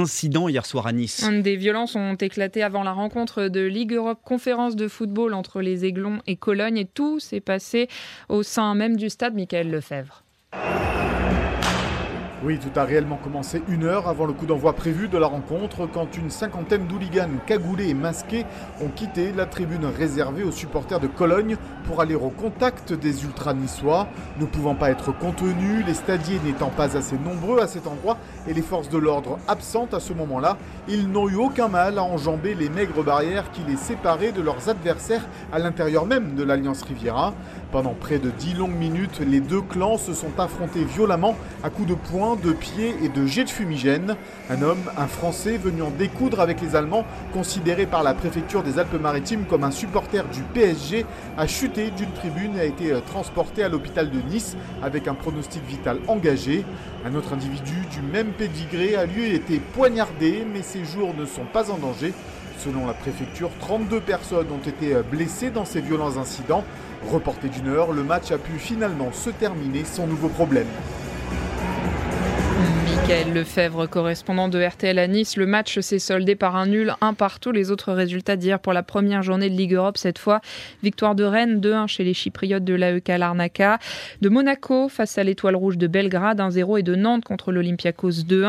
incident hier soir à Nice. Des violences ont éclaté avant la rencontre de Ligue Europe conférence de football entre les Aiglons et Cologne et tout s'est passé au sein même du stade Michael Lefebvre. Oui, tout a réellement commencé une heure avant le coup d'envoi prévu de la rencontre, quand une cinquantaine d'hooligans cagoulés et masqués ont quitté la tribune réservée aux supporters de Cologne pour aller au contact des ultra-niçois. Ne pouvant pas être contenus, les stadiers n'étant pas assez nombreux à cet endroit et les forces de l'ordre absentes à ce moment-là, ils n'ont eu aucun mal à enjamber les maigres barrières qui les séparaient de leurs adversaires à l'intérieur même de l'Alliance Riviera. Pendant près de dix longues minutes, les deux clans se sont affrontés violemment à coups de poing, de pied et de jets de fumigène. Un homme, un Français, venu en découdre avec les Allemands, considéré par la préfecture des Alpes-Maritimes comme un supporter du PSG, a chuté d'une tribune et a été euh, transporté à l'hôpital de Nice avec un pronostic vital engagé. Un autre individu du même pédigré a lui été poignardé, mais ses jours ne sont pas en danger. Selon la préfecture, 32 personnes ont été euh, blessées dans ces violents incidents. Reporté d'une heure, le match a pu finalement se terminer sans nouveau problème. Michael Lefebvre, correspondant de RTL à Nice. Le match s'est soldé par un nul, un partout. Les autres résultats d'hier pour la première journée de Ligue Europe, cette fois, victoire de Rennes 2-1 chez les Chypriotes de l'AEK Larnaca, de Monaco face à l'Étoile Rouge de Belgrade 1-0 et de Nantes contre l'Olympiakos 2-1.